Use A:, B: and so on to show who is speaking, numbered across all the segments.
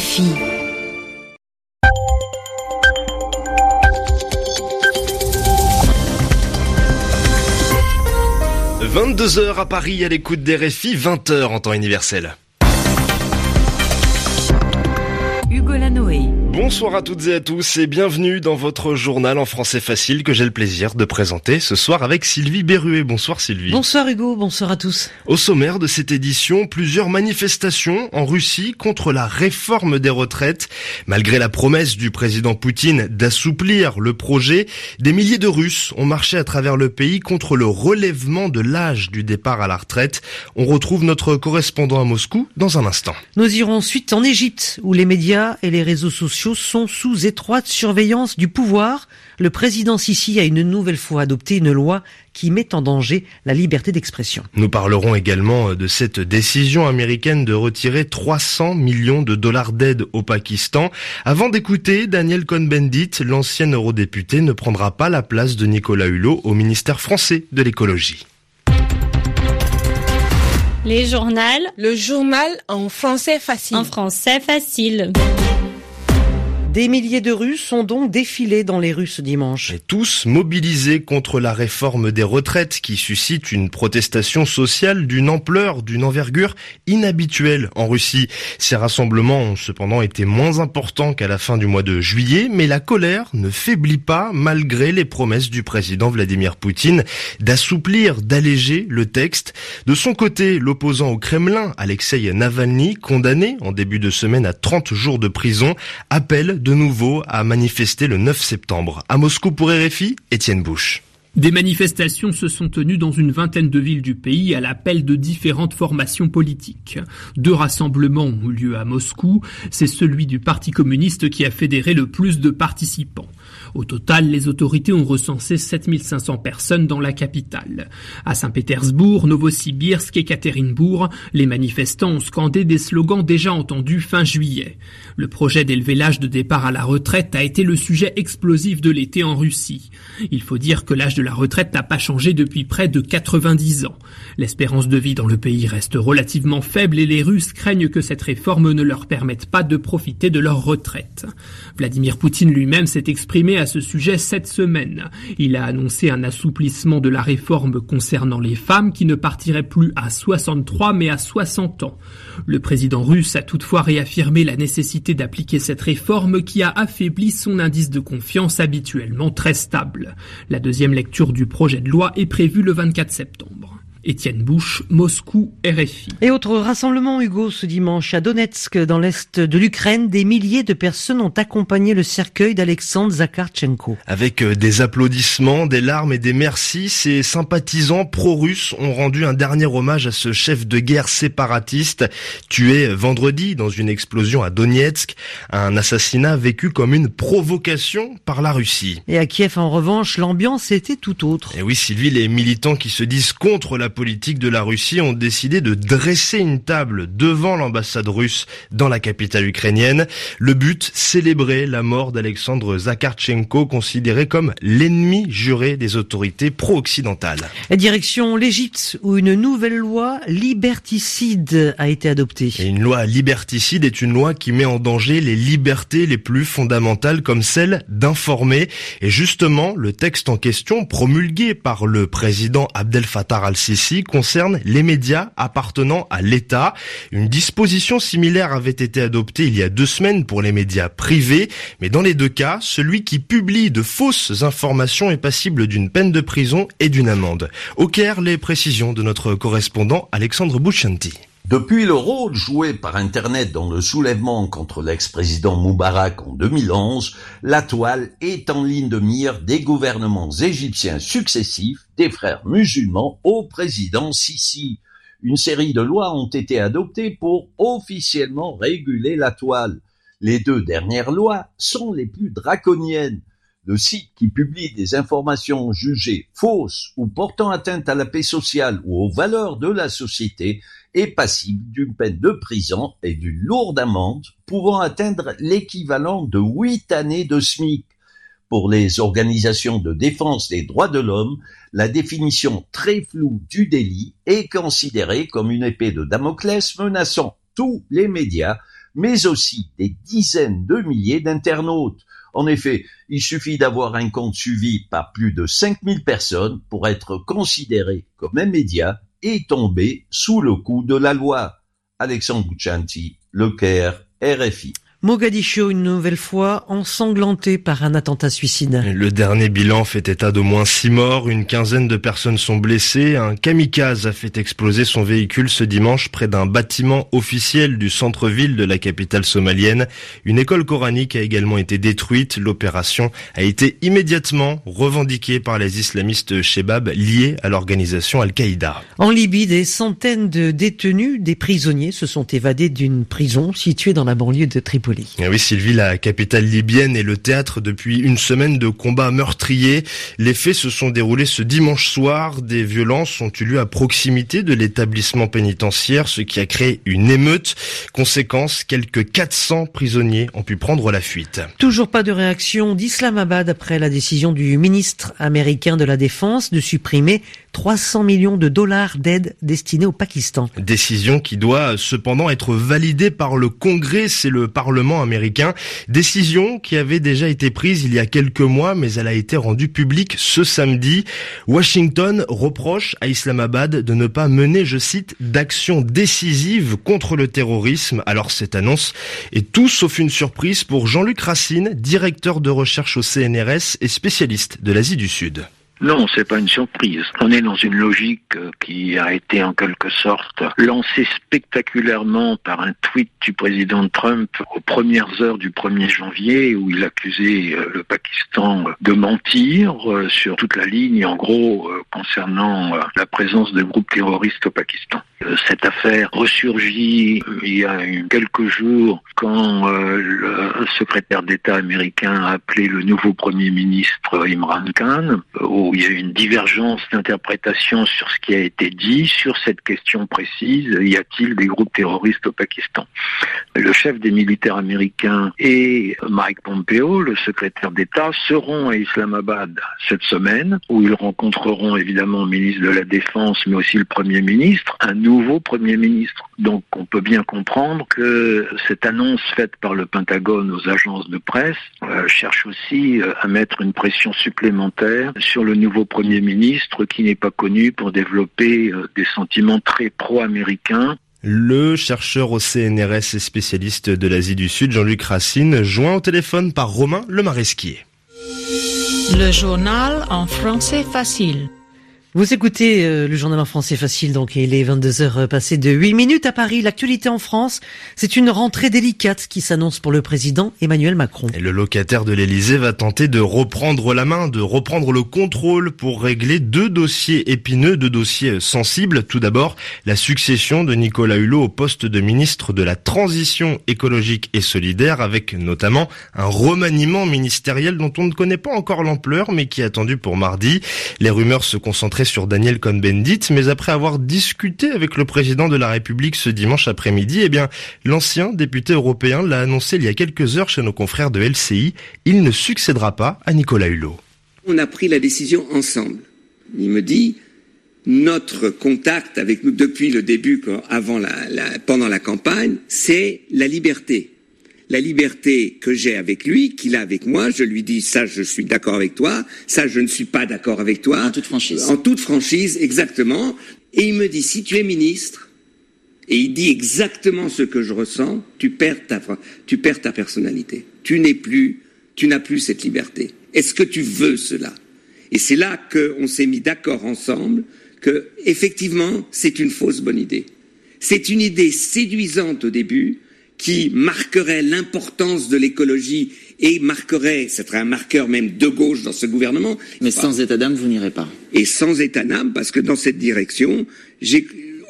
A: Fille.
B: 22h à Paris à l'écoute des RFI, 20h en temps universel.
A: Hugo Lanoé.
B: Bonsoir à toutes et à tous et bienvenue dans votre journal en français facile que j'ai le plaisir de présenter ce soir avec Sylvie Berruet. Bonsoir Sylvie.
C: Bonsoir Hugo, bonsoir à tous.
B: Au sommaire de cette édition, plusieurs manifestations en Russie contre la réforme des retraites. Malgré la promesse du président Poutine d'assouplir le projet, des milliers de Russes ont marché à travers le pays contre le relèvement de l'âge du départ à la retraite. On retrouve notre correspondant à Moscou dans un instant.
C: Nous irons ensuite en Égypte où les médias et les réseaux sociaux sont sous étroite surveillance du pouvoir. Le président Sisi a une nouvelle fois adopté une loi qui met en danger la liberté d'expression.
B: Nous parlerons également de cette décision américaine de retirer 300 millions de dollars d'aide au Pakistan. Avant d'écouter Daniel Cohn-Bendit, l'ancien eurodéputé ne prendra pas la place de Nicolas Hulot au ministère français de l'écologie.
D: Les journaux.
E: Le journal en français facile.
D: En français facile.
C: Des milliers de Russes ont donc défilé dans les rues ce dimanche.
B: Et tous mobilisés contre la réforme des retraites qui suscite une protestation sociale d'une ampleur, d'une envergure inhabituelle en Russie. Ces rassemblements ont cependant été moins importants qu'à la fin du mois de juillet, mais la colère ne faiblit pas malgré les promesses du président Vladimir Poutine d'assouplir, d'alléger le texte. De son côté, l'opposant au Kremlin, Alexei Navalny, condamné en début de semaine à 30 jours de prison, appelle de nouveau à manifester le 9 septembre. À Moscou pour RFI, Étienne Bouche.
F: Des manifestations se sont tenues dans une vingtaine de villes du pays à l'appel de différentes formations politiques. Deux rassemblements ont eu lieu à Moscou. C'est celui du Parti communiste qui a fédéré le plus de participants. Au total, les autorités ont recensé 7500 personnes dans la capitale. À Saint-Pétersbourg, Novosibirsk et Katerinbourg, les manifestants ont scandé des slogans déjà entendus fin juillet. Le projet d'élever l'âge de départ à la retraite a été le sujet explosif de l'été en Russie. Il faut dire que l'âge de la retraite n'a pas changé depuis près de 90 ans. L'espérance de vie dans le pays reste relativement faible et les Russes craignent que cette réforme ne leur permette pas de profiter de leur retraite. Vladimir Poutine lui-même s'est exprimé à ce sujet cette semaine. Il a annoncé un assouplissement de la réforme concernant les femmes qui ne partiraient plus à 63 mais à 60 ans. Le président russe a toutefois réaffirmé la nécessité d'appliquer cette réforme qui a affaibli son indice de confiance habituellement très stable. La deuxième lecture du projet de loi est prévue le 24 septembre. Étienne Bouche, Moscou, RFI.
C: Et autre rassemblement, Hugo, ce dimanche à Donetsk, dans l'est de l'Ukraine, des milliers de personnes ont accompagné le cercueil d'Alexandre Zakarchenko.
B: Avec euh, des applaudissements, des larmes et des merci, ces sympathisants pro-russes ont rendu un dernier hommage à ce chef de guerre séparatiste, tué vendredi dans une explosion à Donetsk, un assassinat vécu comme une provocation par la Russie.
C: Et à Kiev, en revanche, l'ambiance était tout autre.
B: Et oui, Sylvie, les militants qui se disent contre la politique de la Russie ont décidé de dresser une table devant l'ambassade russe dans la capitale ukrainienne. Le but, célébrer la mort d'Alexandre Zakarchenko, considéré comme l'ennemi juré des autorités pro-occidentales.
C: Direction l'Égypte, où une nouvelle loi liberticide a été adoptée.
B: Et une loi liberticide est une loi qui met en danger les libertés les plus fondamentales comme celle d'informer. Et justement, le texte en question, promulgué par le président Abdel Fattah al-Sisi, concerne les médias appartenant à l'État. Une disposition similaire avait été adoptée il y a deux semaines pour les médias privés, mais dans les deux cas, celui qui publie de fausses informations est passible d'une peine de prison et d'une amende. Au Caire, les précisions de notre correspondant Alexandre Bouchanti.
G: Depuis le rôle joué par Internet dans le soulèvement contre l'ex-président Moubarak en 2011, la toile est en ligne de mire des gouvernements égyptiens successifs, des frères musulmans au président Sisi. Une série de lois ont été adoptées pour officiellement réguler la toile. Les deux dernières lois sont les plus draconiennes. Le site qui publie des informations jugées fausses ou portant atteinte à la paix sociale ou aux valeurs de la société est passible d'une peine de prison et d'une lourde amende pouvant atteindre l'équivalent de huit années de SMIC. Pour les organisations de défense des droits de l'homme, la définition très floue du délit est considérée comme une épée de Damoclès menaçant tous les médias mais aussi des dizaines de milliers d'internautes. En effet, il suffit d'avoir un compte suivi par plus de 5000 personnes pour être considéré comme un média et tomber sous le coup de la loi. Alexandre Bouchanti, Le Caire, RFI.
C: Mogadiscio, une nouvelle fois ensanglanté par un attentat suicide.
B: Le dernier bilan fait état d'au moins six morts, une quinzaine de personnes sont blessées. Un kamikaze a fait exploser son véhicule ce dimanche près d'un bâtiment officiel du centre-ville de la capitale somalienne. Une école coranique a également été détruite. L'opération a été immédiatement revendiquée par les islamistes Shebab liés à l'organisation Al-Qaïda.
C: En Libye, des centaines de détenus, des prisonniers, se sont évadés d'une prison située dans la banlieue de Tripoli.
B: Eh oui, Sylvie, la capitale libyenne est le théâtre depuis une semaine de combats meurtriers. Les faits se sont déroulés ce dimanche soir. Des violences ont eu lieu à proximité de l'établissement pénitentiaire, ce qui a créé une émeute. Conséquence, quelques 400 prisonniers ont pu prendre la fuite.
C: Toujours pas de réaction d'Islamabad après la décision du ministre américain de la Défense de supprimer 300 millions de dollars d'aide destinée au Pakistan.
B: Décision qui doit cependant être validée par le Congrès, c'est le Parlement américain. Décision qui avait déjà été prise il y a quelques mois, mais elle a été rendue publique ce samedi. Washington reproche à Islamabad de ne pas mener, je cite, d'actions décisives contre le terrorisme. Alors cette annonce est tout sauf une surprise pour Jean-Luc Racine, directeur de recherche au CNRS et spécialiste de l'Asie du Sud.
H: Non, c'est pas une surprise. On est dans une logique euh, qui a été en quelque sorte lancée spectaculairement par un tweet du président Trump aux premières heures du 1er janvier où il accusait euh, le Pakistan de mentir euh, sur toute la ligne, en gros, concernant la présence de groupes terroristes au Pakistan. Cette affaire ressurgit il y a quelques jours quand le secrétaire d'État américain a appelé le nouveau Premier ministre Imran Khan au il y a eu une divergence d'interprétation sur ce qui a été dit, sur cette question précise, y a-t-il des groupes terroristes au Pakistan? Le chef des militaires américains et Mike Pompeo, le secrétaire d'État, seront à Islamabad cette semaine, où ils rencontreront évidemment le ministre de la Défense, mais aussi le Premier ministre, un nouveau Premier ministre. Donc on peut bien comprendre que cette annonce faite par le Pentagone aux agences de presse euh, cherche aussi euh, à mettre une pression supplémentaire sur le nouveau Premier ministre qui n'est pas connu pour développer euh, des sentiments très pro-américains.
B: Le chercheur au CNRS et spécialiste de l'Asie du Sud, Jean-Luc Racine, joint au téléphone par Romain Le Maresquier.
A: Le journal en français facile.
C: Vous écoutez euh, le journal en français facile, donc il est 22h passé de 8 minutes à Paris. L'actualité en France, c'est une rentrée délicate qui s'annonce pour le président Emmanuel Macron.
B: Et le locataire de l'Elysée va tenter de reprendre la main, de reprendre le contrôle pour régler deux dossiers épineux, deux dossiers sensibles. Tout d'abord, la succession de Nicolas Hulot au poste de ministre de la Transition écologique et solidaire, avec notamment un remaniement ministériel dont on ne connaît pas encore l'ampleur, mais qui est attendu pour mardi. Les rumeurs se concentrent sur Daniel Cohn-Bendit, mais après avoir discuté avec le président de la République ce dimanche après-midi, eh bien, l'ancien député européen l'a annoncé il y a quelques heures chez nos confrères de LCI, il ne succédera pas à Nicolas Hulot.
I: On a pris la décision ensemble. Il me dit, notre contact avec nous depuis le début, pendant la campagne, c'est la liberté la liberté que j'ai avec lui, qu'il a avec moi, je lui dis ça, je suis d'accord avec toi, ça, je ne suis pas d'accord avec toi.
J: En toute franchise.
I: En toute franchise, exactement. Et il me dit, si tu es ministre, et il dit exactement ce que je ressens, tu perds ta, tu perds ta personnalité. Tu n'es plus, tu n'as plus cette liberté. Est-ce que tu veux cela? Et c'est là qu'on s'est mis d'accord ensemble que, effectivement, c'est une fausse bonne idée. C'est une idée séduisante au début, qui marquerait l'importance de l'écologie et marquerait, ce serait un marqueur même de gauche dans ce gouvernement.
J: Mais sans état d'âme, vous n'irez pas.
I: Et sans état d'âme, parce que dans cette direction,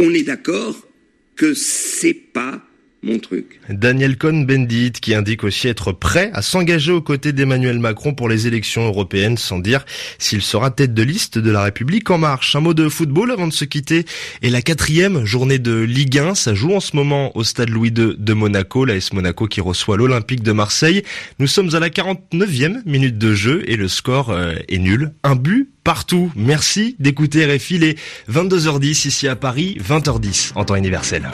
I: on est d'accord que c'est pas mon truc.
B: Daniel Cohn-Bendit qui indique aussi être prêt à s'engager aux côtés d'Emmanuel Macron pour les élections européennes sans dire s'il sera tête de liste de la République en marche. Un mot de football avant de se quitter. Et la quatrième journée de Ligue 1, ça joue en ce moment au stade Louis II de Monaco, l'AS Monaco qui reçoit l'Olympique de Marseille. Nous sommes à la 49e minute de jeu et le score euh, est nul. Un but partout. Merci d'écouter RFI les 22h10 ici à Paris, 20h10 en temps universel.